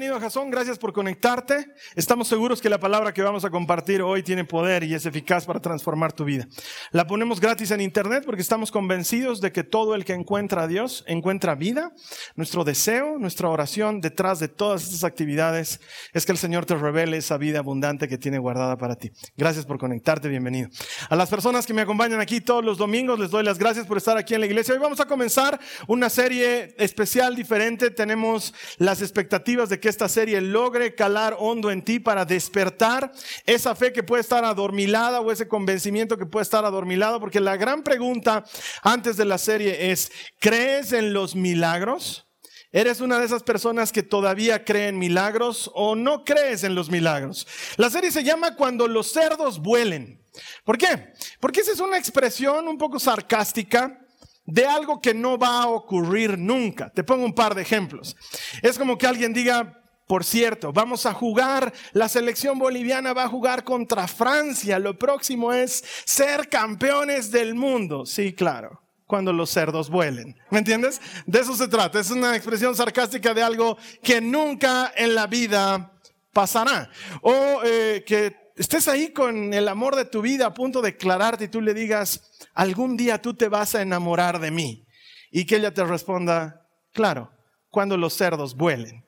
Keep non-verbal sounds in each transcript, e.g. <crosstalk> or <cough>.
Bienvenido a Jason, gracias por conectarte. Estamos seguros que la palabra que vamos a compartir hoy tiene poder y es eficaz para transformar tu vida. La ponemos gratis en internet porque estamos convencidos de que todo el que encuentra a Dios encuentra vida. Nuestro deseo, nuestra oración detrás de todas estas actividades es que el Señor te revele esa vida abundante que tiene guardada para ti. Gracias por conectarte, bienvenido. A las personas que me acompañan aquí todos los domingos les doy las gracias por estar aquí en la iglesia. Hoy vamos a comenzar una serie especial, diferente. Tenemos las expectativas de que esta serie logre calar hondo en ti para despertar esa fe que puede estar adormilada o ese convencimiento que puede estar adormilado, porque la gran pregunta antes de la serie es, ¿crees en los milagros? ¿Eres una de esas personas que todavía creen milagros o no crees en los milagros? La serie se llama Cuando los cerdos vuelen. ¿Por qué? Porque esa es una expresión un poco sarcástica de algo que no va a ocurrir nunca. Te pongo un par de ejemplos. Es como que alguien diga, por cierto, vamos a jugar, la selección boliviana va a jugar contra Francia, lo próximo es ser campeones del mundo. Sí, claro, cuando los cerdos vuelen. ¿Me entiendes? De eso se trata. Es una expresión sarcástica de algo que nunca en la vida pasará. O eh, que estés ahí con el amor de tu vida a punto de declararte y tú le digas, algún día tú te vas a enamorar de mí. Y que ella te responda, claro, cuando los cerdos vuelen.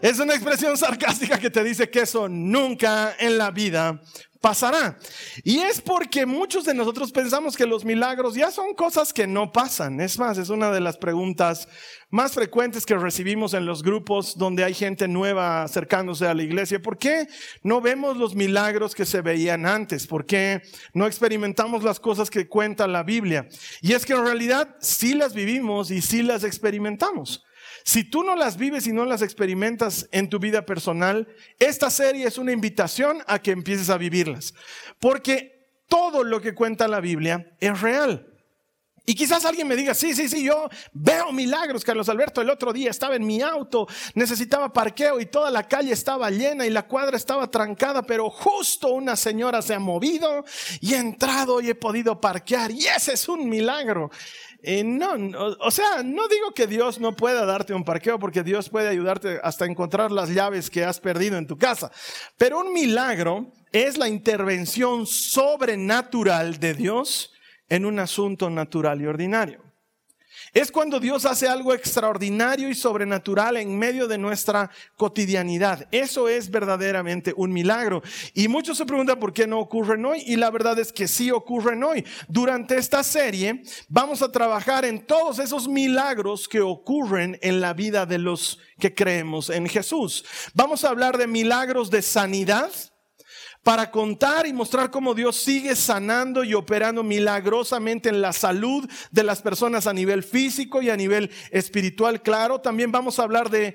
Es una expresión sarcástica que te dice que eso nunca en la vida pasará. Y es porque muchos de nosotros pensamos que los milagros ya son cosas que no pasan. Es más, es una de las preguntas más frecuentes que recibimos en los grupos donde hay gente nueva acercándose a la iglesia. ¿Por qué no vemos los milagros que se veían antes? ¿Por qué no experimentamos las cosas que cuenta la Biblia? Y es que en realidad sí las vivimos y sí las experimentamos. Si tú no las vives y no las experimentas en tu vida personal, esta serie es una invitación a que empieces a vivirlas. Porque todo lo que cuenta la Biblia es real. Y quizás alguien me diga, sí, sí, sí, yo veo milagros, Carlos Alberto. El otro día estaba en mi auto, necesitaba parqueo y toda la calle estaba llena y la cuadra estaba trancada, pero justo una señora se ha movido y he entrado y he podido parquear. Y ese es un milagro. Eh, no, o sea, no digo que Dios no pueda darte un parqueo porque Dios puede ayudarte hasta encontrar las llaves que has perdido en tu casa. Pero un milagro es la intervención sobrenatural de Dios en un asunto natural y ordinario. Es cuando Dios hace algo extraordinario y sobrenatural en medio de nuestra cotidianidad. Eso es verdaderamente un milagro. Y muchos se preguntan por qué no ocurren hoy. Y la verdad es que sí ocurren hoy. Durante esta serie vamos a trabajar en todos esos milagros que ocurren en la vida de los que creemos en Jesús. Vamos a hablar de milagros de sanidad para contar y mostrar cómo Dios sigue sanando y operando milagrosamente en la salud de las personas a nivel físico y a nivel espiritual. Claro, también vamos a hablar de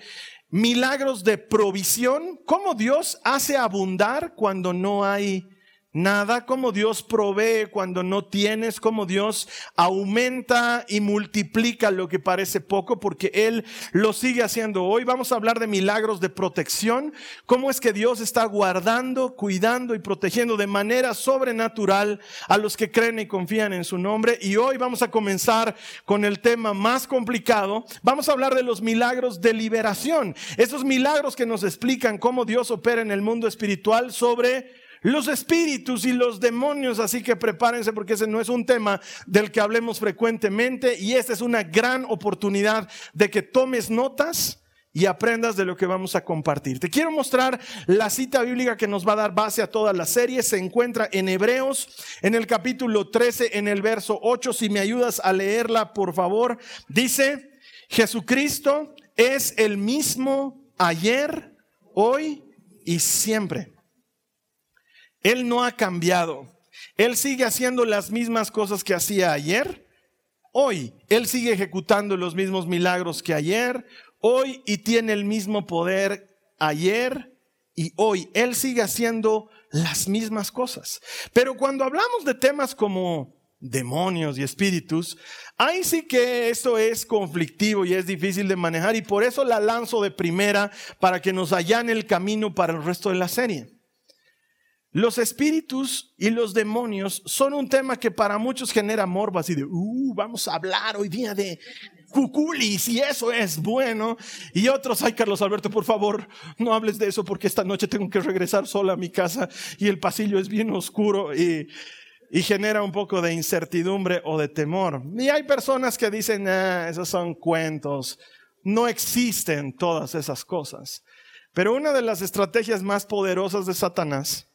milagros de provisión, cómo Dios hace abundar cuando no hay Nada como Dios provee cuando no tienes, como Dios aumenta y multiplica lo que parece poco, porque Él lo sigue haciendo. Hoy vamos a hablar de milagros de protección, cómo es que Dios está guardando, cuidando y protegiendo de manera sobrenatural a los que creen y confían en su nombre. Y hoy vamos a comenzar con el tema más complicado. Vamos a hablar de los milagros de liberación, esos milagros que nos explican cómo Dios opera en el mundo espiritual sobre los espíritus y los demonios, así que prepárense porque ese no es un tema del que hablemos frecuentemente y esta es una gran oportunidad de que tomes notas y aprendas de lo que vamos a compartir. Te quiero mostrar la cita bíblica que nos va a dar base a toda la serie. Se encuentra en Hebreos, en el capítulo 13, en el verso 8. Si me ayudas a leerla, por favor. Dice, Jesucristo es el mismo ayer, hoy y siempre. Él no ha cambiado. Él sigue haciendo las mismas cosas que hacía ayer, hoy. Él sigue ejecutando los mismos milagros que ayer, hoy y tiene el mismo poder ayer y hoy. Él sigue haciendo las mismas cosas. Pero cuando hablamos de temas como demonios y espíritus, ahí sí que esto es conflictivo y es difícil de manejar y por eso la lanzo de primera para que nos allane el camino para el resto de la serie. Los espíritus y los demonios son un tema que para muchos genera morbo, así de, uh, vamos a hablar hoy día de cuculis y eso es bueno. Y otros, ay Carlos Alberto, por favor, no hables de eso porque esta noche tengo que regresar sola a mi casa y el pasillo es bien oscuro y, y genera un poco de incertidumbre o de temor. Y hay personas que dicen, ah, esos son cuentos, no existen todas esas cosas. Pero una de las estrategias más poderosas de Satanás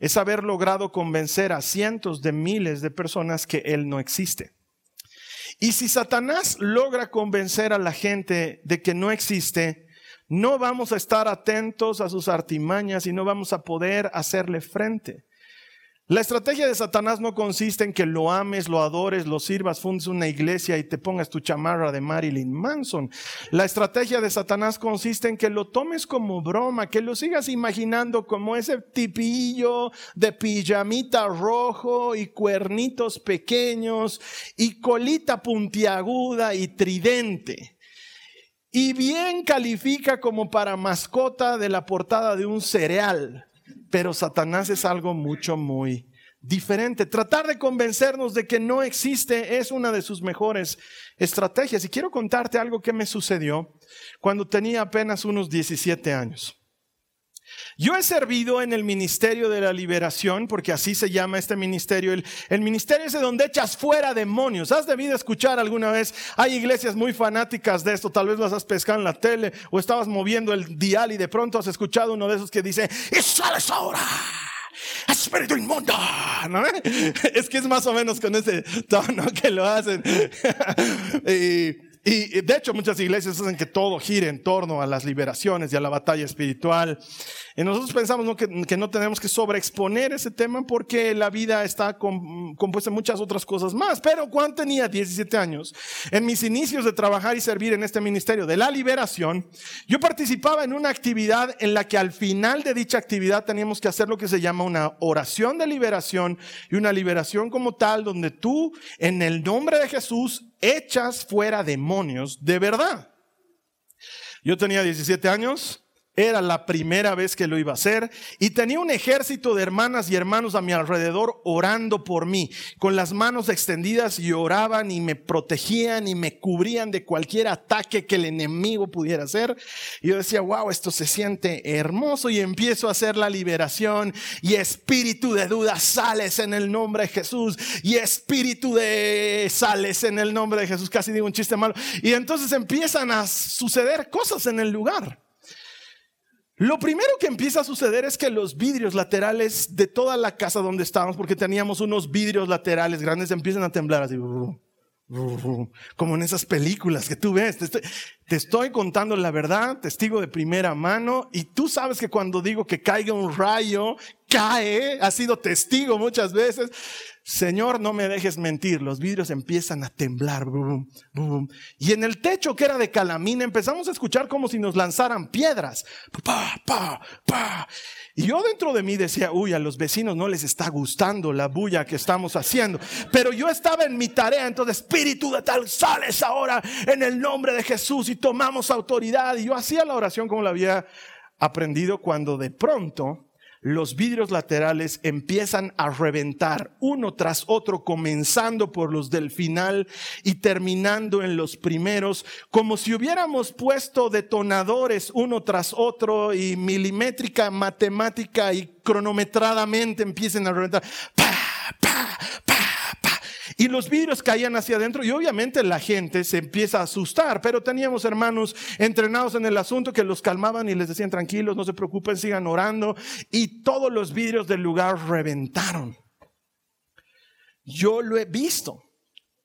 es haber logrado convencer a cientos de miles de personas que Él no existe. Y si Satanás logra convencer a la gente de que no existe, no vamos a estar atentos a sus artimañas y no vamos a poder hacerle frente. La estrategia de Satanás no consiste en que lo ames, lo adores, lo sirvas, fundes una iglesia y te pongas tu chamarra de Marilyn Manson. La estrategia de Satanás consiste en que lo tomes como broma, que lo sigas imaginando como ese tipillo de pijamita rojo y cuernitos pequeños y colita puntiaguda y tridente. Y bien califica como para mascota de la portada de un cereal pero Satanás es algo mucho, muy diferente. Tratar de convencernos de que no existe es una de sus mejores estrategias. Y quiero contarte algo que me sucedió cuando tenía apenas unos 17 años. Yo he servido en el Ministerio de la Liberación, porque así se llama este ministerio. El, ministerio es de donde echas fuera demonios. Has debido escuchar alguna vez, hay iglesias muy fanáticas de esto, tal vez las has pescado en la tele o estabas moviendo el dial y de pronto has escuchado uno de esos que dice, y sales ahora. Espíritu inmundo, ¿no? <laughs> Es que es más o menos con ese tono que lo hacen. <laughs> y, y de hecho muchas iglesias hacen que todo gire en torno a las liberaciones y a la batalla espiritual. Y nosotros pensamos Que, no tenemos que sobreexponer ese tema porque la vida está compuesta de muchas otras cosas más. Pero cuando tenía 17 años, en mis inicios de trabajar y servir en este ministerio de la liberación, yo participaba en una actividad en la que al final de dicha actividad teníamos que hacer lo que se llama una oración de liberación y una liberación como tal donde tú en el nombre de Jesús echas fuera demonios de verdad. Yo tenía 17 años, era la primera vez que lo iba a hacer y tenía un ejército de hermanas y hermanos a mi alrededor orando por mí, con las manos extendidas y oraban y me protegían y me cubrían de cualquier ataque que el enemigo pudiera hacer. Y yo decía, wow, esto se siente hermoso y empiezo a hacer la liberación y espíritu de duda sales en el nombre de Jesús y espíritu de sales en el nombre de Jesús. Casi digo un chiste malo. Y entonces empiezan a suceder cosas en el lugar. Lo primero que empieza a suceder es que los vidrios laterales de toda la casa donde estábamos, porque teníamos unos vidrios laterales grandes, empiezan a temblar así, como en esas películas que tú ves. Te estoy, contando la verdad, testigo de primera mano, y tú sabes que cuando digo que caiga un rayo, cae, ha sido testigo muchas veces. Señor, no me dejes mentir. Los vidrios empiezan a temblar. Y en el techo que era de calamina empezamos a escuchar como si nos lanzaran piedras. Y yo dentro de mí decía, uy, a los vecinos no les está gustando la bulla que estamos haciendo. Pero yo estaba en mi tarea, entonces, espíritu de tal, sales ahora en el nombre de Jesús y tomamos autoridad. Y yo hacía la oración como la había aprendido cuando de pronto los vidrios laterales empiezan a reventar uno tras otro, comenzando por los del final y terminando en los primeros, como si hubiéramos puesto detonadores uno tras otro y milimétrica, matemática y cronometradamente empiecen a reventar. ¡Pah, pa, pa! Y los vidrios caían hacia adentro y obviamente la gente se empieza a asustar, pero teníamos hermanos entrenados en el asunto que los calmaban y les decían tranquilos, no se preocupen, sigan orando y todos los vidrios del lugar reventaron. Yo lo he visto.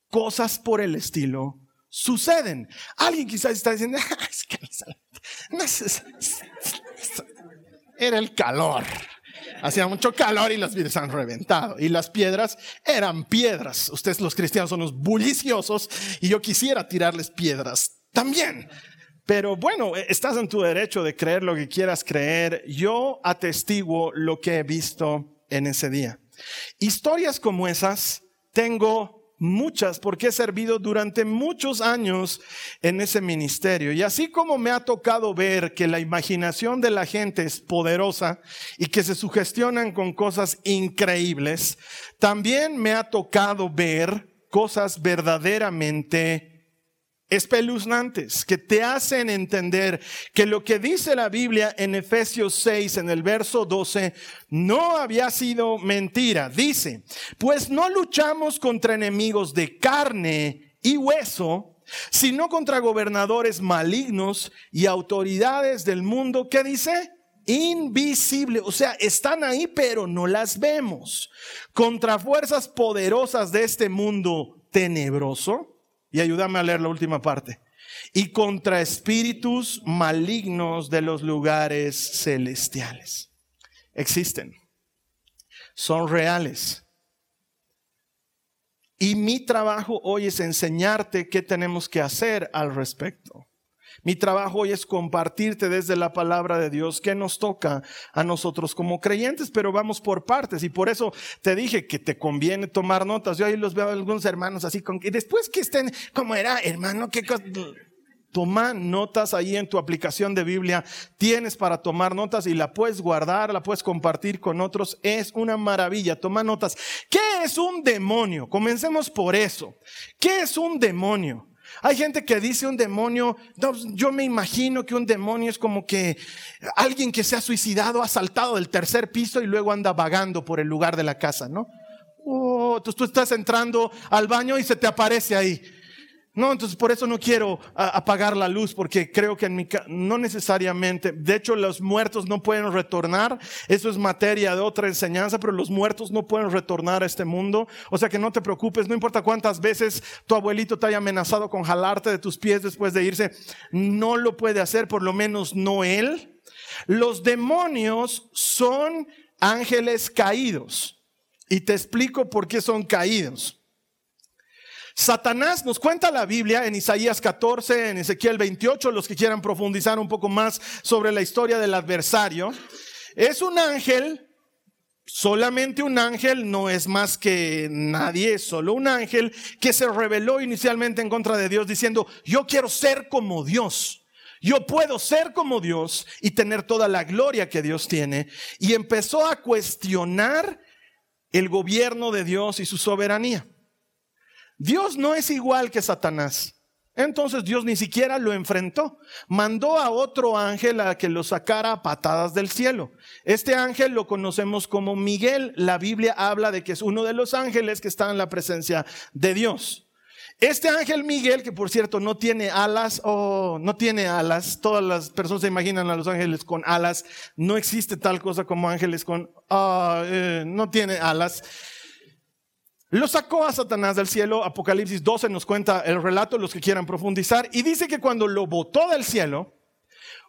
Cosas por el estilo suceden. Alguien quizás está diciendo, ah, <laughs> <laughs> era el calor. Hacía mucho calor y las vidas han reventado. Y las piedras eran piedras. Ustedes los cristianos son los bulliciosos y yo quisiera tirarles piedras también. Pero bueno, estás en tu derecho de creer lo que quieras creer. Yo atestiguo lo que he visto en ese día. Historias como esas tengo muchas porque he servido durante muchos años en ese ministerio. Y así como me ha tocado ver que la imaginación de la gente es poderosa y que se sugestionan con cosas increíbles, también me ha tocado ver cosas verdaderamente espeluznantes que te hacen entender que lo que dice la Biblia en Efesios 6, en el verso 12, no había sido mentira. Dice, pues no luchamos contra enemigos de carne y hueso, sino contra gobernadores malignos y autoridades del mundo. ¿Qué dice? invisible, o sea, están ahí pero no las vemos, contra fuerzas poderosas de este mundo tenebroso y ayúdame a leer la última parte. Y contra espíritus malignos de los lugares celestiales. Existen. Son reales. Y mi trabajo hoy es enseñarte qué tenemos que hacer al respecto. Mi trabajo hoy es compartirte desde la palabra de Dios que nos toca a nosotros como creyentes, pero vamos por partes y por eso te dije que te conviene tomar notas. Yo ahí los veo a algunos hermanos así con y después que estén como era, hermano, qué cosa Toma notas ahí en tu aplicación de Biblia. Tienes para tomar notas y la puedes guardar, la puedes compartir con otros. Es una maravilla. Toma notas. ¿Qué es un demonio? Comencemos por eso. ¿Qué es un demonio? Hay gente que dice un demonio, yo me imagino que un demonio es como que alguien que se ha suicidado, ha saltado del tercer piso y luego anda vagando por el lugar de la casa, ¿no? Oh, tú estás entrando al baño y se te aparece ahí. No, entonces por eso no quiero apagar la luz, porque creo que en mi no necesariamente, de hecho los muertos no pueden retornar, eso es materia de otra enseñanza, pero los muertos no pueden retornar a este mundo, o sea que no te preocupes, no importa cuántas veces tu abuelito te haya amenazado con jalarte de tus pies después de irse, no lo puede hacer, por lo menos no él. Los demonios son ángeles caídos, y te explico por qué son caídos. Satanás nos cuenta la Biblia en Isaías 14, en Ezequiel 28, los que quieran profundizar un poco más sobre la historia del adversario. Es un ángel, solamente un ángel, no es más que nadie, es solo un ángel que se rebeló inicialmente en contra de Dios diciendo, yo quiero ser como Dios. Yo puedo ser como Dios y tener toda la gloria que Dios tiene. Y empezó a cuestionar el gobierno de Dios y su soberanía. Dios no es igual que Satanás. Entonces Dios ni siquiera lo enfrentó. Mandó a otro ángel a que lo sacara a patadas del cielo. Este ángel lo conocemos como Miguel. La Biblia habla de que es uno de los ángeles que está en la presencia de Dios. Este ángel Miguel, que por cierto no tiene alas, o no tiene alas, todas las personas se imaginan a los ángeles con alas, no existe tal cosa como ángeles con, eh, no tiene alas. Lo sacó a Satanás del cielo, Apocalipsis 12 nos cuenta el relato, los que quieran profundizar, y dice que cuando lo botó del cielo,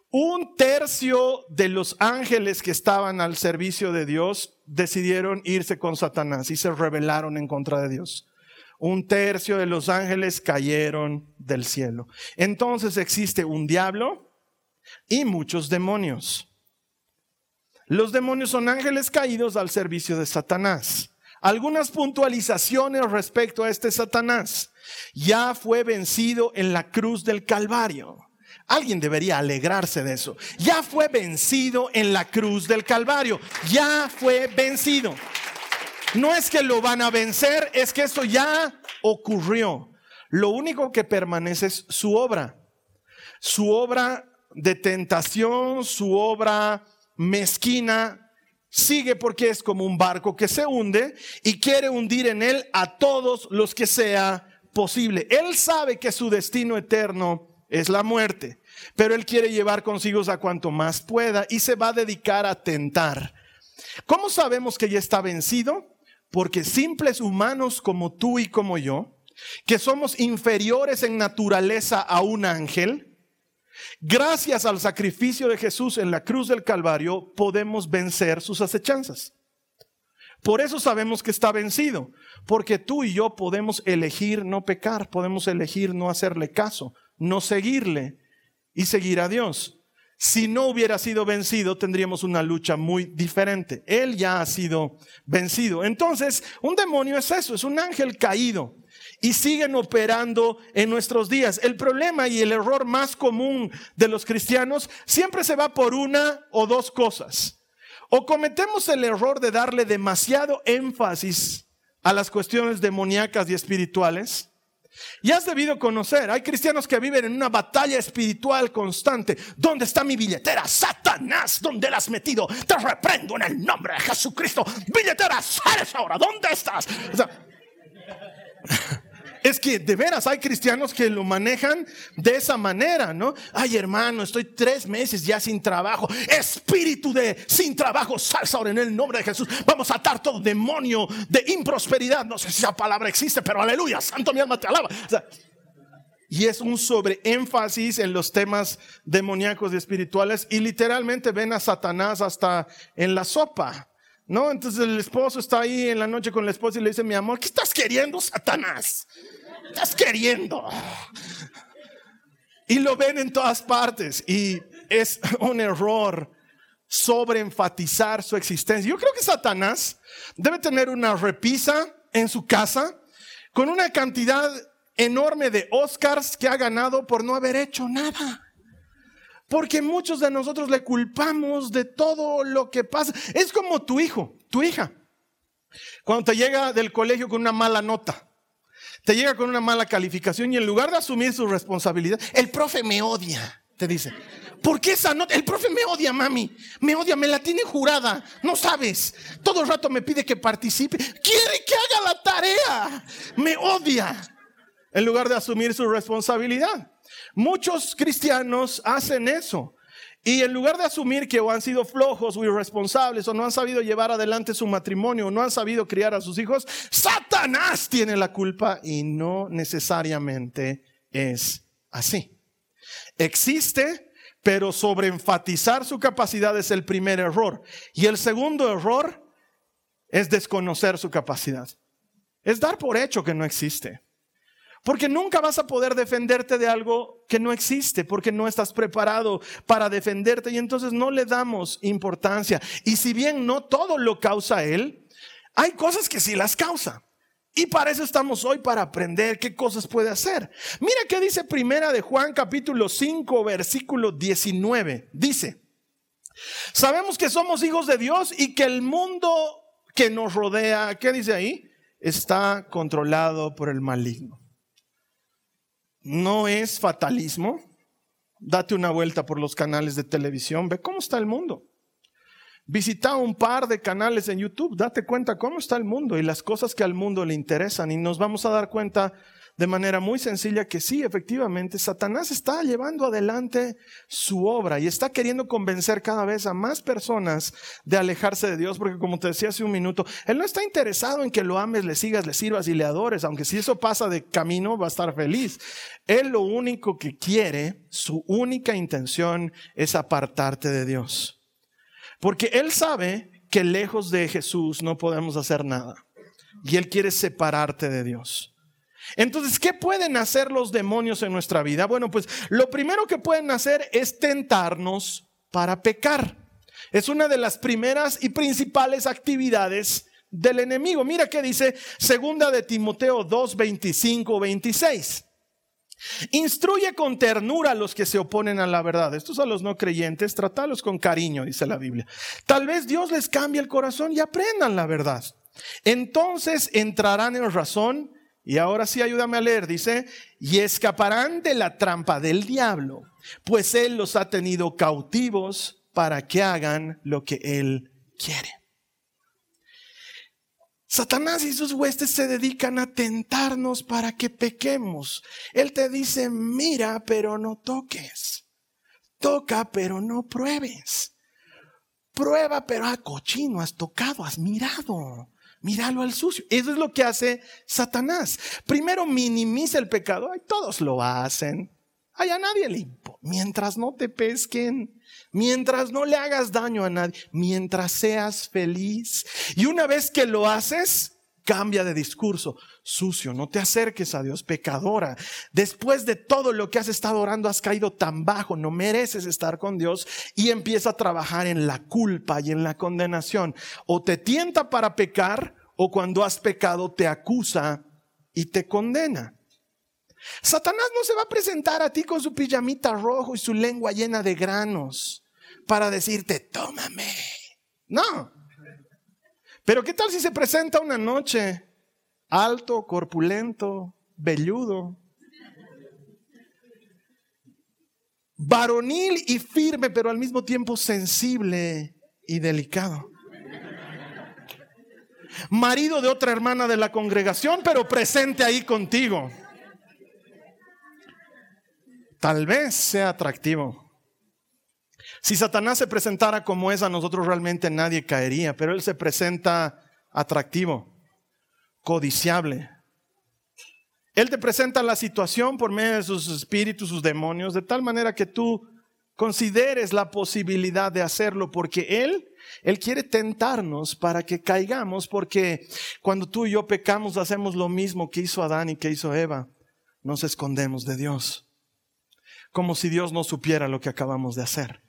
un tercio de los ángeles que estaban al servicio de Dios decidieron irse con Satanás y se rebelaron en contra de Dios. Un tercio de los ángeles cayeron del cielo. Entonces existe un diablo y muchos demonios. Los demonios son ángeles caídos al servicio de Satanás algunas puntualizaciones respecto a este Satanás. Ya fue vencido en la cruz del Calvario. Alguien debería alegrarse de eso. Ya fue vencido en la cruz del Calvario. Ya fue vencido. No es que lo van a vencer, es que eso ya ocurrió. Lo único que permanece es su obra. Su obra de tentación, su obra mezquina, sigue porque es como un barco que se hunde y quiere hundir en él a todos los que sea posible. Él sabe que su destino eterno es la muerte, pero él quiere llevar consigo a cuanto más pueda y se va a dedicar a tentar. ¿Cómo sabemos que ya está vencido? Porque simples humanos como tú y como yo, que somos inferiores en naturaleza a un ángel, Gracias al sacrificio de Jesús en la cruz del Calvario podemos vencer sus acechanzas. Por eso sabemos que está vencido, porque tú y yo podemos elegir no pecar, podemos elegir no hacerle caso, no seguirle y seguir a Dios. Si no hubiera sido vencido, tendríamos una lucha muy diferente. Él ya ha sido vencido. Entonces, un demonio es eso, es un ángel caído y siguen operando en nuestros días. El problema y el error más común de los cristianos siempre se va por una o dos cosas. O cometemos el error de darle demasiado énfasis a las cuestiones demoníacas y espirituales. Y has debido conocer, hay cristianos que viven en una batalla espiritual constante. ¿Dónde está mi billetera? Satanás, ¿dónde la has metido? Te reprendo en el nombre de Jesucristo. Billetera, sales ahora, ¿dónde estás? Es que de veras hay cristianos que lo manejan de esa manera, ¿no? Ay, hermano, estoy tres meses ya sin trabajo. Espíritu de sin trabajo, salsa ahora en el nombre de Jesús. Vamos a atar todo demonio de improsperidad. No sé si esa palabra existe, pero aleluya, santo mi alma te alaba. y es un sobreénfasis en los temas demoníacos y espirituales y literalmente ven a Satanás hasta en la sopa. ¿No? Entonces el esposo está ahí en la noche con la esposa y le dice, mi amor, ¿qué estás queriendo, Satanás? estás queriendo? Y lo ven en todas partes y es un error sobre enfatizar su existencia. Yo creo que Satanás debe tener una repisa en su casa con una cantidad enorme de Oscars que ha ganado por no haber hecho nada. Porque muchos de nosotros le culpamos de todo lo que pasa. Es como tu hijo, tu hija. Cuando te llega del colegio con una mala nota te llega con una mala calificación y en lugar de asumir su responsabilidad, el profe me odia, te dice. ¿Por qué esa nota? El profe me odia, mami. Me odia, me la tiene jurada. No sabes. Todo el rato me pide que participe. Quiere que haga la tarea. Me odia. En lugar de asumir su responsabilidad. Muchos cristianos hacen eso. Y en lugar de asumir que o han sido flojos o irresponsables o no han sabido llevar adelante su matrimonio o no han sabido criar a sus hijos, Satanás tiene la culpa y no necesariamente es así. Existe, pero sobreenfatizar su capacidad es el primer error. Y el segundo error es desconocer su capacidad. Es dar por hecho que no existe. Porque nunca vas a poder defenderte de algo que no existe, porque no estás preparado para defenderte y entonces no le damos importancia. Y si bien no todo lo causa Él, hay cosas que sí las causa. Y para eso estamos hoy, para aprender qué cosas puede hacer. Mira qué dice primera de Juan capítulo 5 versículo 19. Dice, sabemos que somos hijos de Dios y que el mundo que nos rodea, ¿qué dice ahí? Está controlado por el maligno no es fatalismo. Date una vuelta por los canales de televisión, ve cómo está el mundo. Visita un par de canales en YouTube, date cuenta cómo está el mundo y las cosas que al mundo le interesan y nos vamos a dar cuenta de manera muy sencilla que sí, efectivamente, Satanás está llevando adelante su obra y está queriendo convencer cada vez a más personas de alejarse de Dios, porque como te decía hace un minuto, Él no está interesado en que lo ames, le sigas, le sirvas y le adores, aunque si eso pasa de camino va a estar feliz. Él lo único que quiere, su única intención es apartarte de Dios. Porque Él sabe que lejos de Jesús no podemos hacer nada. Y Él quiere separarte de Dios. Entonces, ¿qué pueden hacer los demonios en nuestra vida? Bueno, pues lo primero que pueden hacer es tentarnos para pecar. Es una de las primeras y principales actividades del enemigo. Mira qué dice segunda de Timoteo 2, 25, 26. Instruye con ternura a los que se oponen a la verdad. Estos a los no creyentes, tratalos con cariño, dice la Biblia. Tal vez Dios les cambie el corazón y aprendan la verdad. Entonces entrarán en razón y ahora sí ayúdame a leer, dice, y escaparán de la trampa del diablo, pues él los ha tenido cautivos para que hagan lo que él quiere. Satanás y sus huestes se dedican a tentarnos para que pequemos. Él te dice, mira, pero no toques. Toca, pero no pruebes. Prueba, pero a cochino, has tocado, has mirado. Míralo al sucio. Eso es lo que hace Satanás. Primero minimiza el pecado. Ay, todos lo hacen. Ay, a nadie le importa. Mientras no te pesquen, mientras no le hagas daño a nadie, mientras seas feliz. Y una vez que lo haces, cambia de discurso. Sucio, no te acerques a Dios, pecadora. Después de todo lo que has estado orando, has caído tan bajo, no mereces estar con Dios y empieza a trabajar en la culpa y en la condenación. O te tienta para pecar o cuando has pecado te acusa y te condena. Satanás no se va a presentar a ti con su pijamita rojo y su lengua llena de granos para decirte, tómame. No. Pero ¿qué tal si se presenta una noche alto, corpulento, velludo, varonil y firme, pero al mismo tiempo sensible y delicado? Marido de otra hermana de la congregación, pero presente ahí contigo. Tal vez sea atractivo. Si Satanás se presentara como es, a nosotros realmente nadie caería, pero él se presenta atractivo, codiciable. Él te presenta la situación por medio de sus espíritus, sus demonios, de tal manera que tú consideres la posibilidad de hacerlo, porque Él, Él quiere tentarnos para que caigamos, porque cuando tú y yo pecamos hacemos lo mismo que hizo Adán y que hizo Eva, nos escondemos de Dios, como si Dios no supiera lo que acabamos de hacer.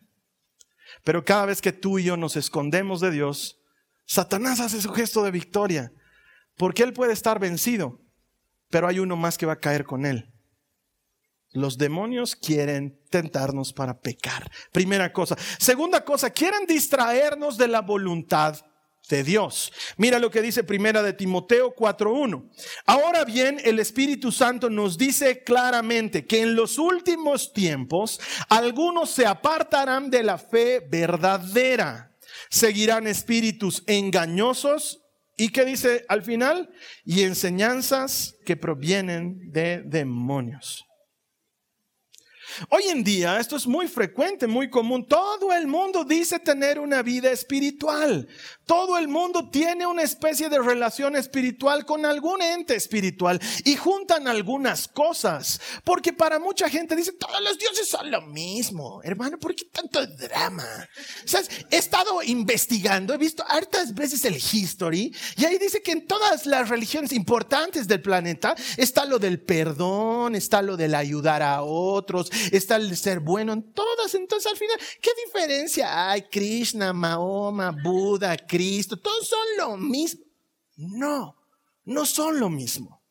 Pero cada vez que tú y yo nos escondemos de Dios, Satanás hace su gesto de victoria, porque él puede estar vencido, pero hay uno más que va a caer con él. Los demonios quieren tentarnos para pecar. Primera cosa. Segunda cosa, quieren distraernos de la voluntad de Dios. Mira lo que dice primera de Timoteo 4.1. Ahora bien, el Espíritu Santo nos dice claramente que en los últimos tiempos algunos se apartarán de la fe verdadera, seguirán espíritus engañosos y que dice al final, y enseñanzas que provienen de demonios. Hoy en día esto es muy frecuente, muy común. Todo el mundo dice tener una vida espiritual. Todo el mundo tiene una especie de relación espiritual con algún ente espiritual y juntan algunas cosas. Porque para mucha gente dice, todos los dioses son lo mismo. Hermano, ¿por qué tanto drama? ¿Sabes? He estado investigando, he visto hartas veces el history y ahí dice que en todas las religiones importantes del planeta está lo del perdón, está lo del ayudar a otros, está el ser bueno en todas. Entonces al final, ¿qué diferencia hay? Krishna, Mahoma, Buda, Cristo, todos son lo mismo. No, no son lo mismo.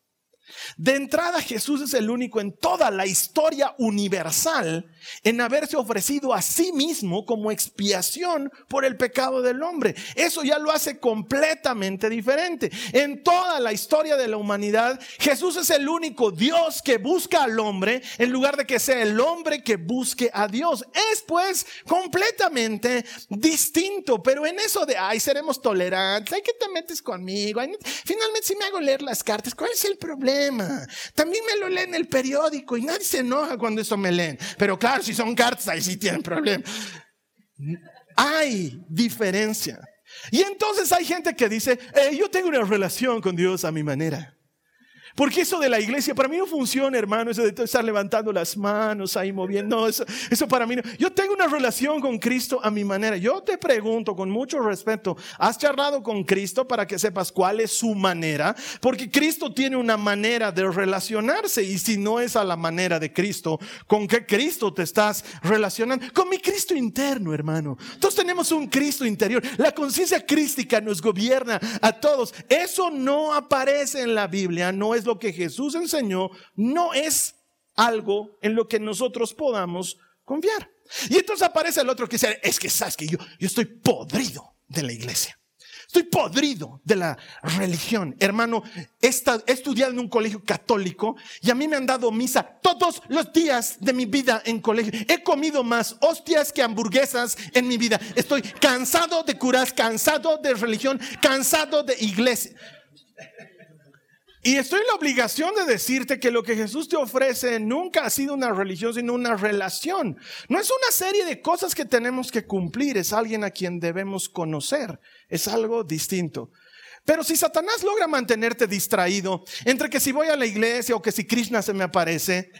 De entrada, Jesús es el único en toda la historia universal en haberse ofrecido a sí mismo como expiación por el pecado del hombre. Eso ya lo hace completamente diferente. En toda la historia de la humanidad, Jesús es el único Dios que busca al hombre en lugar de que sea el hombre que busque a Dios. Es pues completamente distinto, pero en eso de, ay, seremos tolerantes, ay, que te metes conmigo, finalmente si me hago leer las cartas, ¿cuál es el problema? También me lo leen en el periódico y nadie se enoja cuando eso me leen. Pero claro, si son cartas, ahí sí tienen problema. Hay diferencia. Y entonces hay gente que dice, eh, yo tengo una relación con Dios a mi manera. Porque eso de la iglesia para mí no funciona, hermano, eso de estar levantando las manos ahí moviendo, no, eso, eso para mí no. Yo tengo una relación con Cristo a mi manera. Yo te pregunto con mucho respeto, ¿has charlado con Cristo para que sepas cuál es su manera? Porque Cristo tiene una manera de relacionarse y si no es a la manera de Cristo, ¿con qué Cristo te estás relacionando? Con mi Cristo interno, hermano. Todos tenemos un Cristo interior. La conciencia crística nos gobierna a todos. Eso no aparece en la Biblia, no es lo que Jesús enseñó, no es algo en lo que nosotros podamos confiar. Y entonces aparece el otro que dice, es que sabes que yo, estoy podrido de la iglesia. Estoy podrido de la religión. Hermano, he, estudiado en un colegio católico y a mí me han dado misa todos los días de mi vida en colegio. He comido más hostias que hamburguesas en mi vida. Estoy cansado de curas, cansado de religión, cansado de iglesia. Y estoy en la obligación de decirte que lo que Jesús te ofrece nunca ha sido una religión, sino una relación. No es una serie de cosas que tenemos que cumplir, es alguien a quien debemos conocer, es algo distinto. Pero si Satanás logra mantenerte distraído entre que si voy a la iglesia o que si Krishna se me aparece,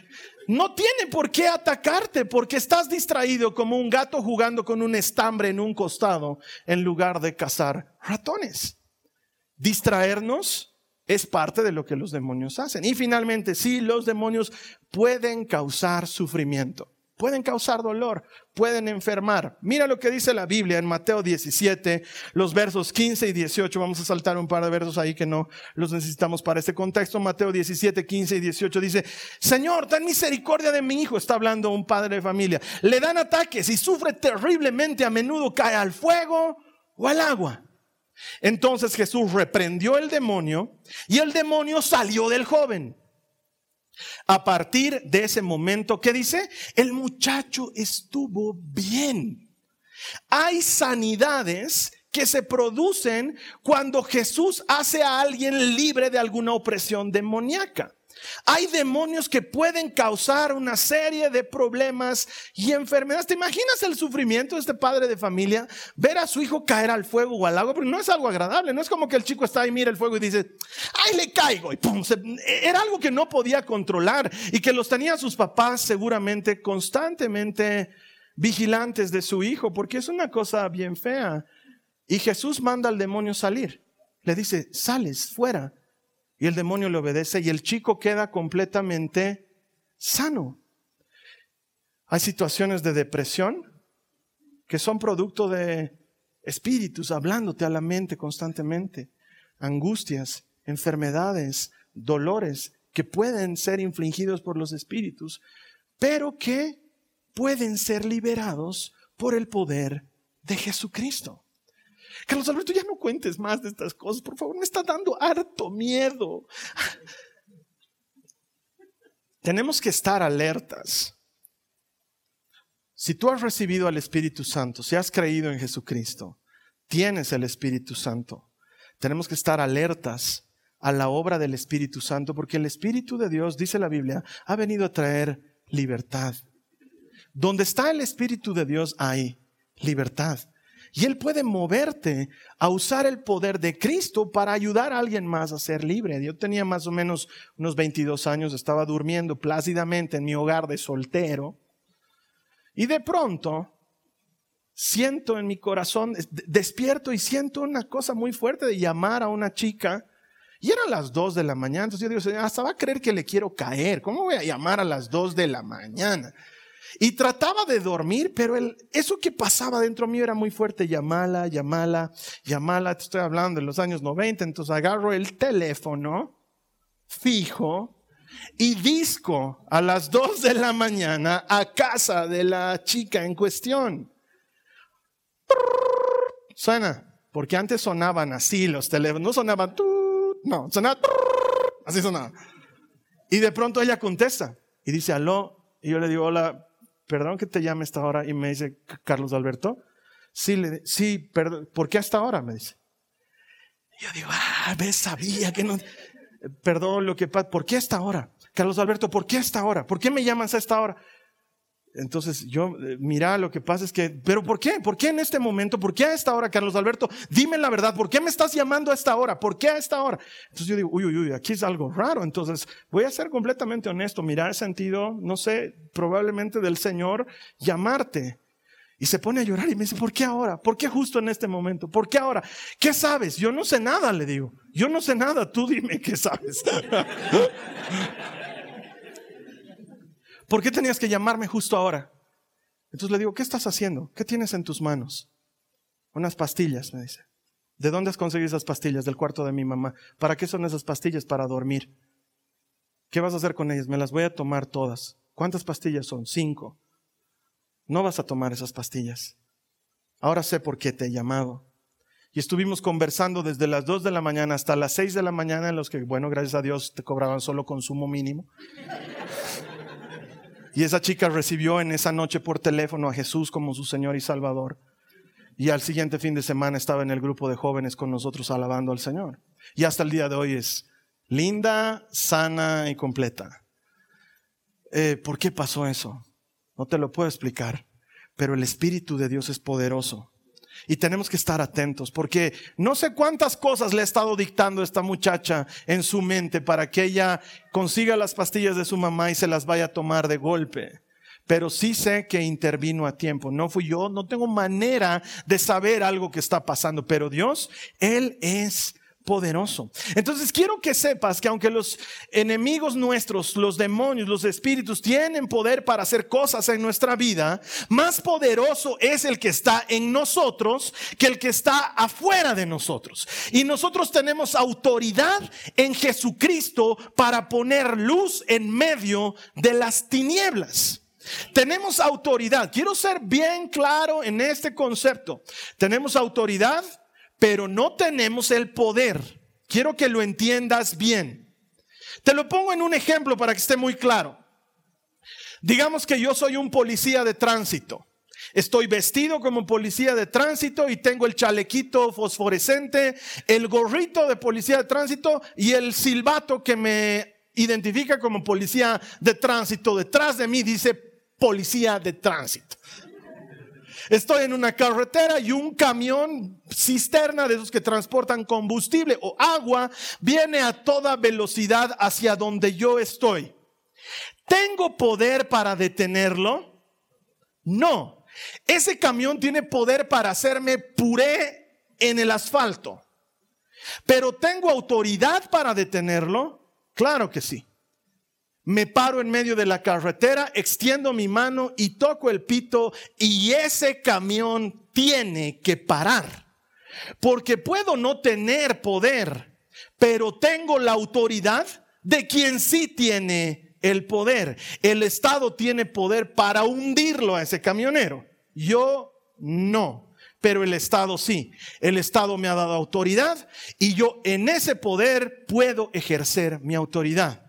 no tiene por qué atacarte porque estás distraído como un gato jugando con un estambre en un costado en lugar de cazar ratones. Distraernos es parte de lo que los demonios hacen. Y finalmente, sí, los demonios pueden causar sufrimiento, pueden causar dolor, pueden enfermar. Mira lo que dice la Biblia en Mateo 17, los versos 15 y 18. Vamos a saltar un par de versos ahí que no los necesitamos para este contexto. Mateo 17, 15 y 18 dice, Señor, ten misericordia de mi hijo. Está hablando un padre de familia. Le dan ataques y sufre terriblemente. A menudo cae al fuego o al agua. Entonces Jesús reprendió el demonio y el demonio salió del joven. A partir de ese momento, ¿qué dice? El muchacho estuvo bien. Hay sanidades que se producen cuando Jesús hace a alguien libre de alguna opresión demoníaca. Hay demonios que pueden causar una serie de problemas y enfermedades. ¿Te imaginas el sufrimiento de este padre de familia? Ver a su hijo caer al fuego o al agua, porque no es algo agradable. No es como que el chico está ahí, mira el fuego y dice, ¡ay, le caigo! Y pum, era algo que no podía controlar y que los tenía sus papás seguramente constantemente vigilantes de su hijo, porque es una cosa bien fea. Y Jesús manda al demonio salir. Le dice, sales fuera. Y el demonio le obedece y el chico queda completamente sano. Hay situaciones de depresión que son producto de espíritus hablándote a la mente constantemente, angustias, enfermedades, dolores que pueden ser infligidos por los espíritus, pero que pueden ser liberados por el poder de Jesucristo. Carlos Alberto, ya no cuentes más de estas cosas, por favor, me está dando harto miedo. <laughs> Tenemos que estar alertas. Si tú has recibido al Espíritu Santo, si has creído en Jesucristo, tienes el Espíritu Santo. Tenemos que estar alertas a la obra del Espíritu Santo, porque el Espíritu de Dios, dice la Biblia, ha venido a traer libertad. Donde está el Espíritu de Dios hay libertad. Y Él puede moverte a usar el poder de Cristo para ayudar a alguien más a ser libre. Yo tenía más o menos unos 22 años, estaba durmiendo plácidamente en mi hogar de soltero. Y de pronto siento en mi corazón, despierto y siento una cosa muy fuerte de llamar a una chica. Y eran las 2 de la mañana. Entonces yo digo, hasta va a creer que le quiero caer. ¿Cómo voy a llamar a las 2 de la mañana? Y trataba de dormir, pero eso que pasaba dentro mío era muy fuerte. Llamala, llamala, llamala. Estoy hablando de los años 90. Entonces agarro el teléfono fijo y disco a las 2 de la mañana a casa de la chica en cuestión. Suena, porque antes sonaban así los teléfonos. No sonaban, no, sonaban, así sonaba. Y de pronto ella contesta y dice, aló. Y yo le digo, hola, perdón que te llame esta hora. Y me dice, Carlos Alberto, sí, sí, perdón, ¿por qué hasta ahora? Me dice. Y yo digo, ah, ves, sabía que no, perdón, lo que pasa, ¿por qué esta hora? Carlos Alberto, ¿por qué esta hora? ¿Por qué me llamas a esta hora? Entonces yo, eh, mira, lo que pasa es que, pero ¿por qué? ¿Por qué en este momento? ¿Por qué a esta hora, Carlos Alberto? Dime la verdad, ¿por qué me estás llamando a esta hora? ¿Por qué a esta hora? Entonces yo digo, uy, uy, uy, aquí es algo raro. Entonces voy a ser completamente honesto. Mira, he sentido, no sé, probablemente del Señor llamarte. Y se pone a llorar y me dice, ¿por qué ahora? ¿Por qué justo en este momento? ¿Por qué ahora? ¿Qué sabes? Yo no sé nada, le digo. Yo no sé nada, tú dime qué sabes. <laughs> ¿Por qué tenías que llamarme justo ahora? Entonces le digo, ¿qué estás haciendo? ¿Qué tienes en tus manos? Unas pastillas, me dice. ¿De dónde has conseguido esas pastillas? Del cuarto de mi mamá. ¿Para qué son esas pastillas? Para dormir. ¿Qué vas a hacer con ellas? Me las voy a tomar todas. ¿Cuántas pastillas son? Cinco. No vas a tomar esas pastillas. Ahora sé por qué te he llamado. Y estuvimos conversando desde las dos de la mañana hasta las seis de la mañana en los que, bueno, gracias a Dios te cobraban solo consumo mínimo. Y esa chica recibió en esa noche por teléfono a Jesús como su Señor y Salvador. Y al siguiente fin de semana estaba en el grupo de jóvenes con nosotros alabando al Señor. Y hasta el día de hoy es linda, sana y completa. Eh, ¿Por qué pasó eso? No te lo puedo explicar, pero el Espíritu de Dios es poderoso. Y tenemos que estar atentos porque no sé cuántas cosas le ha estado dictando esta muchacha en su mente para que ella consiga las pastillas de su mamá y se las vaya a tomar de golpe. Pero sí sé que intervino a tiempo. No fui yo, no tengo manera de saber algo que está pasando, pero Dios, Él es poderoso. Entonces quiero que sepas que aunque los enemigos nuestros, los demonios, los espíritus tienen poder para hacer cosas en nuestra vida, más poderoso es el que está en nosotros que el que está afuera de nosotros. Y nosotros tenemos autoridad en Jesucristo para poner luz en medio de las tinieblas. Tenemos autoridad. Quiero ser bien claro en este concepto. Tenemos autoridad pero no tenemos el poder. Quiero que lo entiendas bien. Te lo pongo en un ejemplo para que esté muy claro. Digamos que yo soy un policía de tránsito. Estoy vestido como policía de tránsito y tengo el chalequito fosforescente, el gorrito de policía de tránsito y el silbato que me identifica como policía de tránsito. Detrás de mí dice policía de tránsito. Estoy en una carretera y un camión cisterna de esos que transportan combustible o agua viene a toda velocidad hacia donde yo estoy. ¿Tengo poder para detenerlo? No. Ese camión tiene poder para hacerme puré en el asfalto. Pero ¿tengo autoridad para detenerlo? Claro que sí me paro en medio de la carretera, extiendo mi mano y toco el pito y ese camión tiene que parar. Porque puedo no tener poder, pero tengo la autoridad de quien sí tiene el poder. El Estado tiene poder para hundirlo a ese camionero. Yo no, pero el Estado sí. El Estado me ha dado autoridad y yo en ese poder puedo ejercer mi autoridad.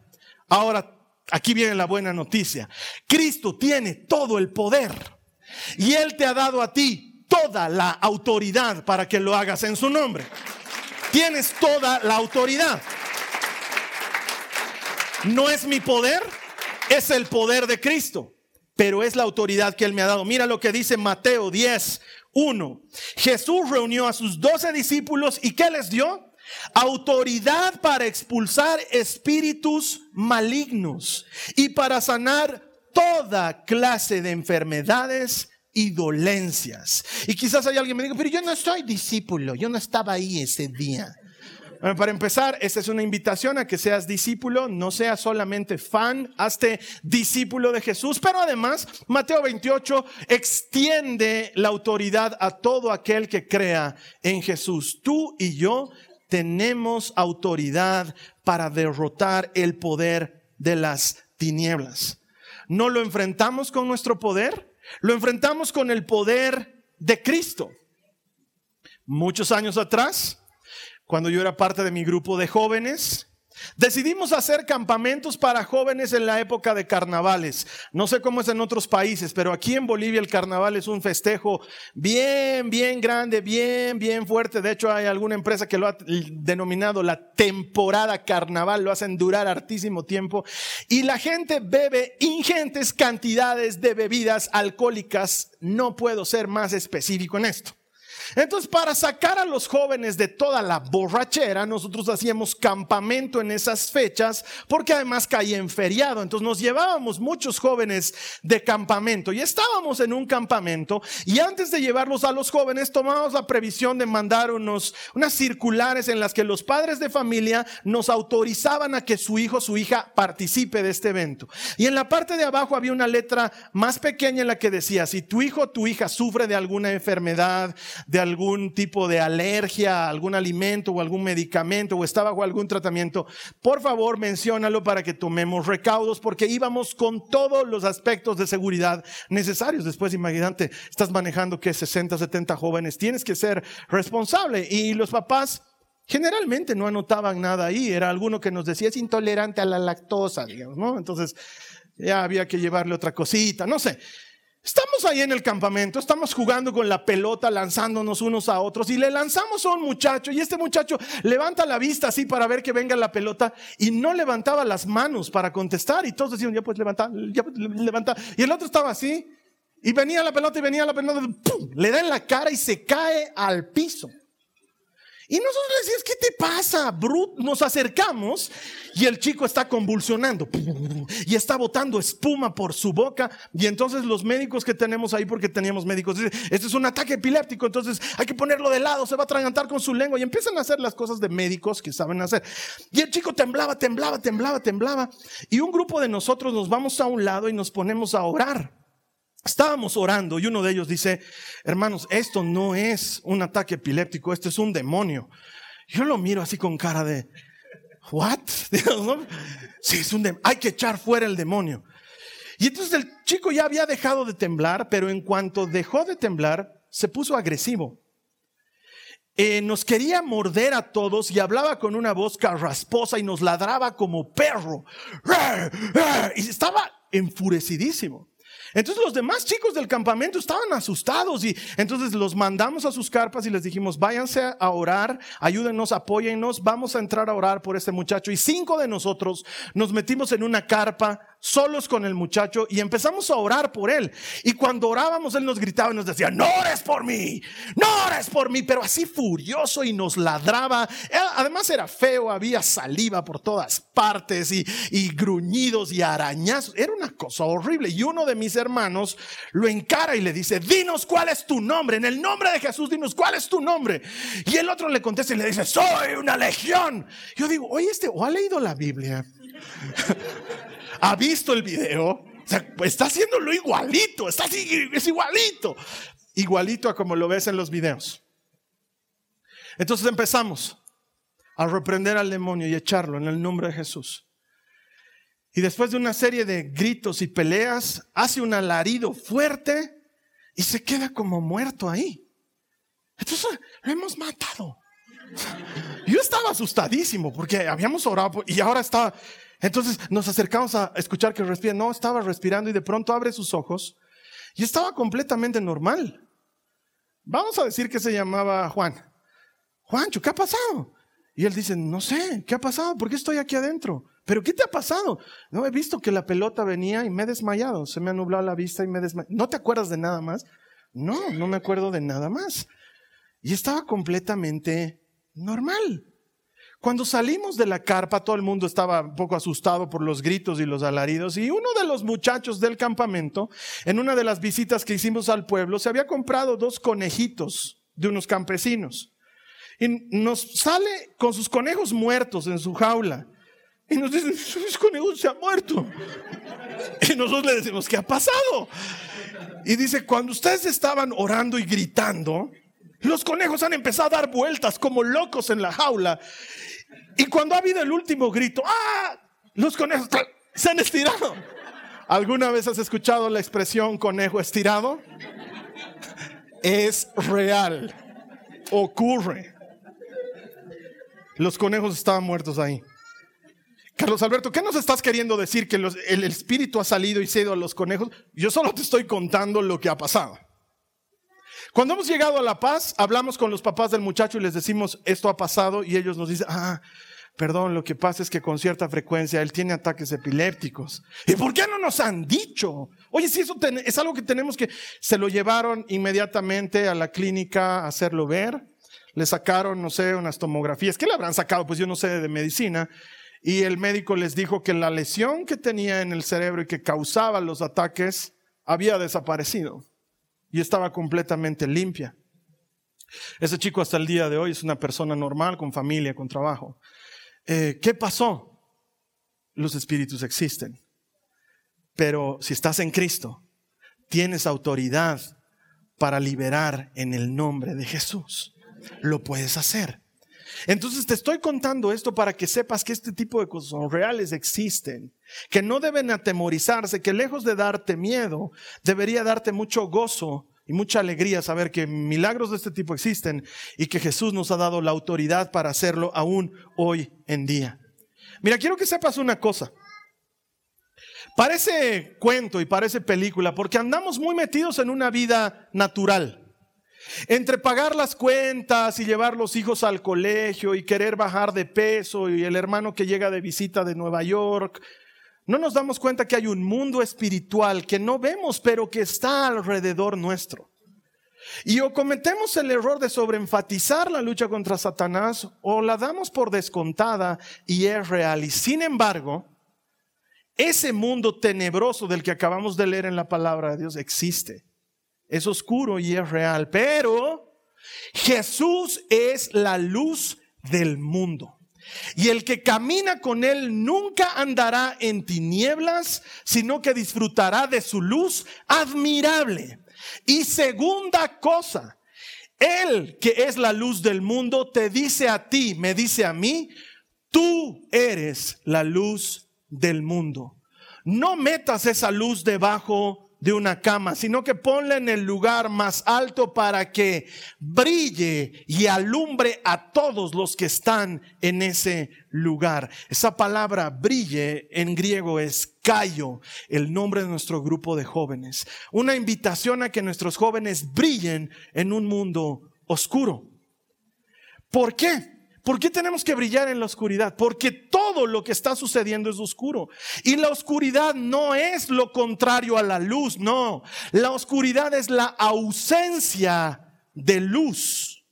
Ahora Aquí viene la buena noticia. Cristo tiene todo el poder y Él te ha dado a ti toda la autoridad para que lo hagas en su nombre. Tienes toda la autoridad. No es mi poder, es el poder de Cristo, pero es la autoridad que Él me ha dado. Mira lo que dice Mateo 10, 1. Jesús reunió a sus doce discípulos y ¿qué les dio? Autoridad para expulsar espíritus malignos y para sanar toda clase de enfermedades y dolencias. Y quizás hay alguien que me diga, pero yo no soy discípulo, yo no estaba ahí ese día. para empezar, esta es una invitación a que seas discípulo, no seas solamente fan, hazte discípulo de Jesús, pero además Mateo 28 extiende la autoridad a todo aquel que crea en Jesús. Tú y yo tenemos autoridad para derrotar el poder de las tinieblas. No lo enfrentamos con nuestro poder, lo enfrentamos con el poder de Cristo. Muchos años atrás, cuando yo era parte de mi grupo de jóvenes, Decidimos hacer campamentos para jóvenes en la época de carnavales. No sé cómo es en otros países, pero aquí en Bolivia el carnaval es un festejo bien, bien grande, bien, bien fuerte. De hecho, hay alguna empresa que lo ha denominado la temporada carnaval, lo hacen durar hartísimo tiempo. Y la gente bebe ingentes cantidades de bebidas alcohólicas. No puedo ser más específico en esto. Entonces, para sacar a los jóvenes de toda la borrachera, nosotros hacíamos campamento en esas fechas, porque además caía en feriado. Entonces nos llevábamos muchos jóvenes de campamento y estábamos en un campamento y antes de llevarlos a los jóvenes tomábamos la previsión de mandar unos, unas circulares en las que los padres de familia nos autorizaban a que su hijo, su hija participe de este evento. Y en la parte de abajo había una letra más pequeña en la que decía, si tu hijo o tu hija sufre de alguna enfermedad, algún tipo de alergia algún alimento o algún medicamento o está bajo algún tratamiento, por favor menciónalo para que tomemos recaudos porque íbamos con todos los aspectos de seguridad necesarios. Después, imagínate, estás manejando que 60, 70 jóvenes, tienes que ser responsable y los papás generalmente no anotaban nada ahí, era alguno que nos decía es intolerante a la lactosa, digamos, ¿no? Entonces ya había que llevarle otra cosita, no sé. Estamos ahí en el campamento, estamos jugando con la pelota, lanzándonos unos a otros y le lanzamos a un muchacho y este muchacho levanta la vista así para ver que venga la pelota y no levantaba las manos para contestar y todos decían, ya pues levanta, ya pues levanta. Y el otro estaba así Y venía la pelota y venía la pelota, ¡pum! le da en la cara y se cae al piso. Y nosotros le decimos, ¿qué te pasa, Brut? Nos acercamos y el chico está convulsionando y está botando espuma por su boca. Y entonces los médicos que tenemos ahí, porque teníamos médicos, dicen, este es un ataque epiléptico, entonces hay que ponerlo de lado, se va a atragantar con su lengua. Y empiezan a hacer las cosas de médicos que saben hacer. Y el chico temblaba, temblaba, temblaba, temblaba. Y un grupo de nosotros nos vamos a un lado y nos ponemos a orar. Estábamos orando y uno de ellos dice, hermanos, esto no es un ataque epiléptico, esto es un demonio. Yo lo miro así con cara de, ¿what? <laughs> Sí, es un demonio. Hay que echar fuera el demonio. Y entonces el chico ya había dejado de temblar, pero en cuanto dejó de temblar, se puso agresivo. Eh, nos quería morder a todos y hablaba con una voz carrasposa y nos ladraba como perro. <laughs> Y estaba enfurecidísimo. Entonces los demás chicos del campamento estaban asustados y entonces los mandamos a sus carpas y les dijimos, váyanse a orar, ayúdenos, apóyennos, vamos a entrar a orar por este muchacho. Y cinco de nosotros nos metimos en una carpa solos con el muchacho y empezamos a orar por él. Y cuando orábamos, él nos gritaba y nos decía, no ores por mí, no ores por mí, pero así furioso y nos ladraba. además era feo, había saliva por todas partes y, y gruñidos y arañazos. Era una cosa horrible. Y uno de mis hermanos lo encara y le dice, dinos cuál es tu nombre. En el nombre de Jesús, dinos cuál es tu nombre. Y el otro le contesta y le dice, soy una legión. Yo digo, oye, este, o ha leído la Biblia. Ha visto el video, o sea, está haciéndolo igualito, está así, es igualito, igualito a como lo ves en los videos. Entonces empezamos a reprender al demonio y echarlo en el nombre de Jesús. Y después de una serie de gritos y peleas, hace un alarido fuerte y se queda como muerto ahí. Entonces lo hemos matado. <laughs> Yo estaba asustadísimo porque habíamos orado y ahora está entonces nos acercamos a escuchar que respira. No, estaba respirando y de pronto abre sus ojos y estaba completamente normal. Vamos a decir que se llamaba Juan. Juancho, ¿qué ha pasado? Y él dice, no sé, ¿qué ha pasado? ¿Por qué estoy aquí adentro? ¿Pero qué te ha pasado? No, he visto que la pelota venía y me he desmayado. Se me ha nublado la vista y me he desmayado. ¿No te acuerdas de nada más? No, no me acuerdo de nada más. Y estaba completamente normal. Cuando salimos de la carpa, todo el mundo estaba un poco asustado por los gritos y los alaridos, y uno de los muchachos del campamento, en una de las visitas que hicimos al pueblo, se había comprado dos conejitos de unos campesinos. Y nos sale con sus conejos muertos en su jaula. Y nos dice, sus conejos se han muerto. Y nosotros le decimos, ¿qué ha pasado? Y dice, cuando ustedes estaban orando y gritando, los conejos han empezado a dar vueltas como locos en la jaula. Y cuando ha habido el último grito, ¡ah! Los conejos se han estirado. ¿Alguna vez has escuchado la expresión conejo estirado? Es real. Ocurre. Los conejos estaban muertos ahí. Carlos Alberto, ¿qué nos estás queriendo decir? ¿Que el espíritu ha salido y se ha ido a los conejos? Yo solo te estoy contando lo que ha pasado. Cuando hemos llegado a La Paz, hablamos con los papás del muchacho y les decimos, esto ha pasado, y ellos nos dicen, ah, perdón, lo que pasa es que con cierta frecuencia él tiene ataques epilépticos. ¿Y por qué no nos han dicho? Oye, si eso es algo que tenemos que... Se lo llevaron inmediatamente a la clínica a hacerlo ver. Le sacaron, no sé, unas tomografías. ¿Qué le habrán sacado? Pues yo no sé de medicina. Y el médico les dijo que la lesión que tenía en el cerebro y que causaba los ataques había desaparecido y estaba completamente limpia. Ese chico hasta el día de hoy es una persona normal, con familia, con trabajo. Eh, ¿Qué pasó? Los espíritus existen. Pero si estás en Cristo, tienes autoridad para liberar en el nombre de Jesús. Lo puedes hacer. Entonces te estoy contando esto para que sepas que este tipo de cosas reales, existen, que no deben atemorizarse, que lejos de darte miedo, debería darte mucho gozo y mucha alegría saber que milagros de este tipo existen y que Jesús nos ha dado la autoridad para hacerlo aún hoy en día. Mira, quiero que sepas una cosa. Parece cuento y parece película porque andamos muy metidos en una vida natural. Entre pagar las cuentas y llevar los hijos al colegio y querer bajar de peso y el hermano que llega de visita de Nueva York, no nos damos cuenta que hay un mundo espiritual que no vemos, pero que está alrededor nuestro. Y o cometemos el error de sobreenfatizar la lucha contra Satanás o la damos por descontada y es real. Y sin embargo, ese mundo tenebroso del que acabamos de leer en la palabra de Dios existe. Es oscuro y es real, pero Jesús es la luz del mundo. Y el que camina con Él nunca andará en tinieblas, sino que disfrutará de su luz admirable. Y segunda cosa, Él que es la luz del mundo te dice a ti, me dice a mí, tú eres la luz del mundo. No metas esa luz debajo de una cama, sino que ponla en el lugar más alto para que brille y alumbre a todos los que están en ese lugar. Esa palabra brille en griego es Cayo, el nombre de nuestro grupo de jóvenes. Una invitación a que nuestros jóvenes brillen en un mundo oscuro. ¿Por qué? ¿Por qué tenemos que brillar en la oscuridad? Porque todo lo que está sucediendo es oscuro. Y la oscuridad no es lo contrario a la luz, no. La oscuridad es la ausencia de luz.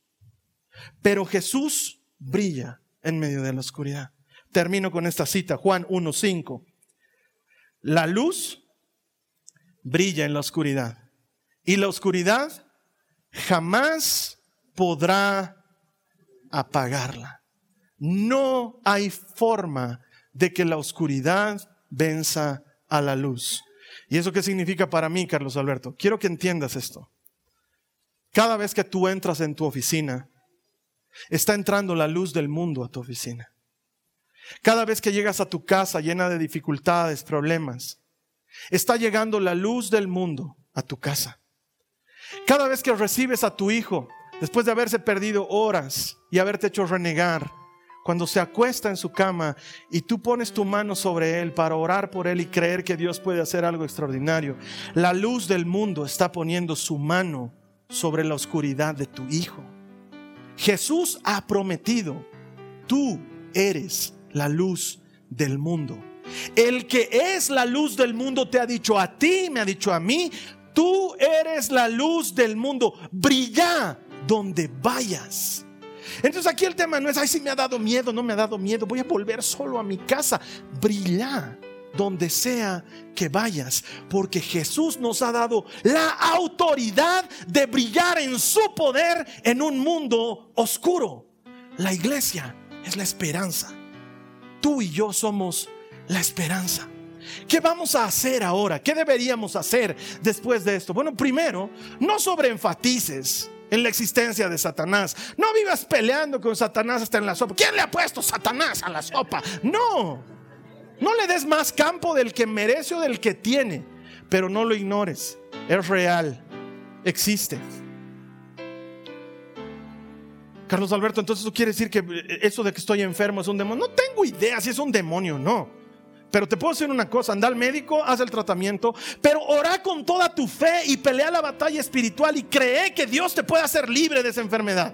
Pero Jesús brilla en medio de la oscuridad. Termino con esta cita, Juan 1.5. La luz brilla en la oscuridad. Y la oscuridad jamás podrá apagarla. No hay forma de que la oscuridad venza a la luz. ¿Y eso qué significa para mí, Carlos Alberto? Quiero que entiendas esto. Cada vez que tú entras en tu oficina, está entrando la luz del mundo a tu oficina. Cada vez que llegas a tu casa llena de dificultades, problemas, está llegando la luz del mundo a tu casa. Cada vez que recibes a tu hijo después de haberse perdido horas y haberte hecho renegar, cuando se acuesta en su cama y tú pones tu mano sobre él para orar por él y creer que Dios puede hacer algo extraordinario, la luz del mundo está poniendo su mano sobre la oscuridad de tu hijo. Jesús ha prometido, tú eres la luz del mundo. El que es la luz del mundo te ha dicho a ti, me ha dicho a mí, tú eres la luz del mundo. Brilla donde vayas. Entonces aquí el tema no es, ay, si me ha dado miedo, no me ha dado miedo, voy a volver solo a mi casa. Brilla donde sea que vayas, porque Jesús nos ha dado la autoridad de brillar en su poder en un mundo oscuro. La iglesia es la esperanza. Tú y yo somos la esperanza. ¿Qué vamos a hacer ahora? ¿Qué deberíamos hacer después de esto? Bueno, primero, no sobreenfatices en la existencia de Satanás. No vivas peleando con Satanás hasta en la sopa. ¿Quién le ha puesto Satanás a la sopa? No. No le des más campo del que merece o del que tiene, pero no lo ignores. Es real. Existe. Carlos Alberto, entonces eso quiere decir que eso de que estoy enfermo es un demonio. No tengo idea si es un demonio, no. Pero te puedo decir una cosa, anda al médico, haz el tratamiento, pero ora con toda tu fe y pelea la batalla espiritual y cree que Dios te puede hacer libre de esa enfermedad.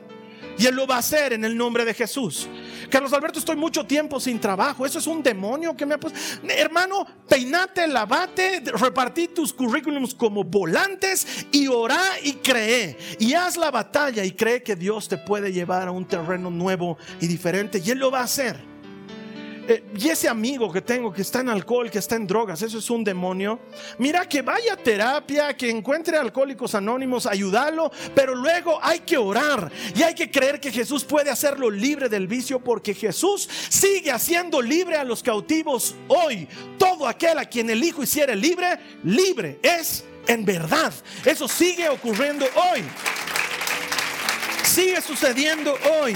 Y Él lo va a hacer en el nombre de Jesús. Carlos Alberto, estoy mucho tiempo sin trabajo. Eso es un demonio que me ha puesto. Hermano, peinate, lavate, repartí tus currículums como volantes y ora y cree. Y haz la batalla y cree que Dios te puede llevar a un terreno nuevo y diferente. Y Él lo va a hacer. Eh, y ese amigo que tengo que está en alcohol, que está en drogas, eso es un demonio. Mira que vaya a terapia, que encuentre alcohólicos anónimos, ayúdalo, pero luego hay que orar y hay que creer que Jesús puede hacerlo libre del vicio porque Jesús sigue haciendo libre a los cautivos hoy. Todo aquel a quien el Hijo hiciera libre, libre es en verdad. Eso sigue ocurriendo hoy. Sigue sucediendo hoy.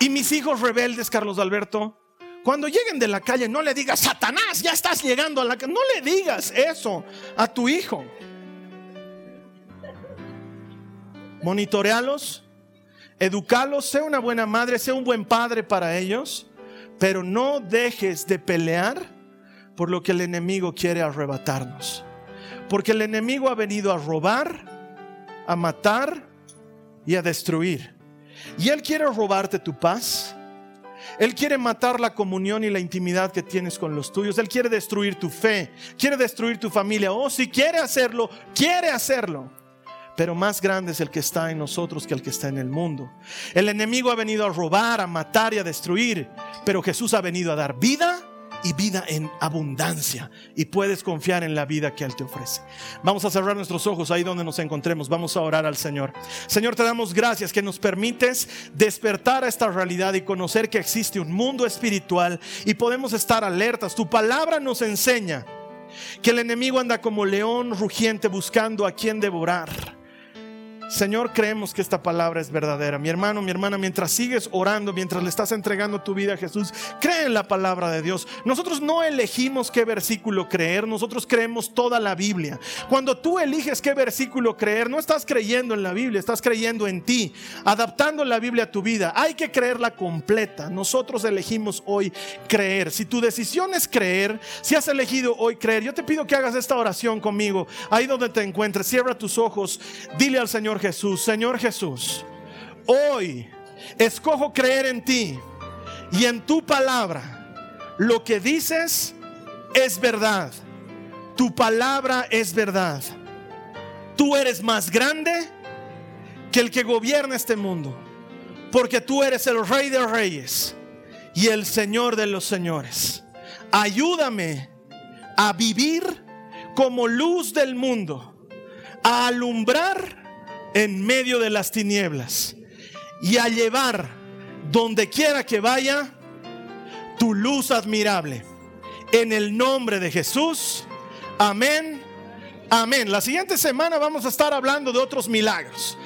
Y mis hijos rebeldes, Carlos Alberto, cuando lleguen de la calle, no le digas, Satanás, ya estás llegando a la calle. No le digas eso a tu hijo. Monitorealos, educalos, sé una buena madre, sé un buen padre para ellos, pero no dejes de pelear por lo que el enemigo quiere arrebatarnos. Porque el enemigo ha venido a robar, a matar y a destruir. Y Él quiere robarte tu paz. Él quiere matar la comunión y la intimidad que tienes con los tuyos. Él quiere destruir tu fe, quiere destruir tu familia. Oh, si quiere hacerlo, quiere hacerlo. Pero más grande es el que está en nosotros que el que está en el mundo. El enemigo ha venido a robar, a matar y a destruir. Pero Jesús ha venido a dar vida y vida en abundancia. Y puedes confiar en la vida que Él te ofrece. Vamos a cerrar nuestros ojos ahí donde nos encontremos. Vamos a orar al Señor. Señor, te damos gracias que nos permites despertar a esta realidad y conocer que existe un mundo espiritual y podemos estar alertas. Tu palabra nos enseña que el enemigo anda como león rugiente buscando a quien devorar. Señor, creemos que esta palabra es verdadera. Mi hermano, mi hermana, mientras sigues orando, mientras le estás entregando tu vida a Jesús, cree en la palabra de Dios. Nosotros no elegimos qué versículo creer, nosotros creemos toda la Biblia. Cuando tú eliges qué versículo creer, no estás creyendo en la Biblia, estás creyendo en ti, adaptando la Biblia a tu vida. Hay que creerla completa. Nosotros elegimos hoy creer. Si tu decisión es creer, si has elegido hoy creer, yo te pido que hagas esta oración conmigo, ahí donde te encuentres. Cierra tus ojos, dile al Señor Jesús, Señor Jesús, hoy escojo creer en ti y en tu palabra. Lo que dices es verdad. Tu palabra es verdad. Tú eres más grande que el que gobierna este mundo. Porque tú eres el rey de reyes y el señor de los señores. Ayúdame a vivir como luz del mundo, a alumbrar en medio de las tinieblas y a llevar donde quiera que vaya tu luz admirable. En el nombre de Jesús. Amén. Amén. La siguiente semana vamos a estar hablando de otros milagros.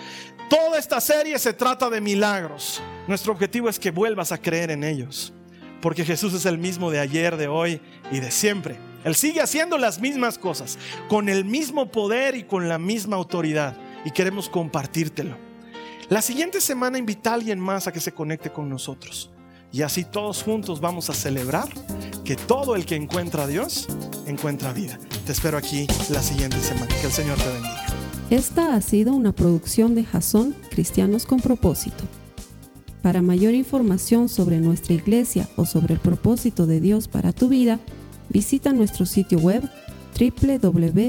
Toda esta serie se trata de milagros. Nuestro objetivo es que vuelvas a creer en ellos. Porque Jesús es el mismo de ayer, de hoy y de siempre. Él sigue haciendo las mismas cosas, con el mismo poder y con la misma autoridad y queremos compartírtelo. La siguiente semana invita a alguien más a que se conecte con nosotros. Y así todos juntos vamos a celebrar que todo el que encuentra a Dios encuentra vida. Te espero aquí la siguiente semana. Que el Señor te bendiga. Esta ha sido una producción de Jason Cristianos con propósito. Para mayor información sobre nuestra iglesia o sobre el propósito de Dios para tu vida, visita nuestro sitio web www.jason.info.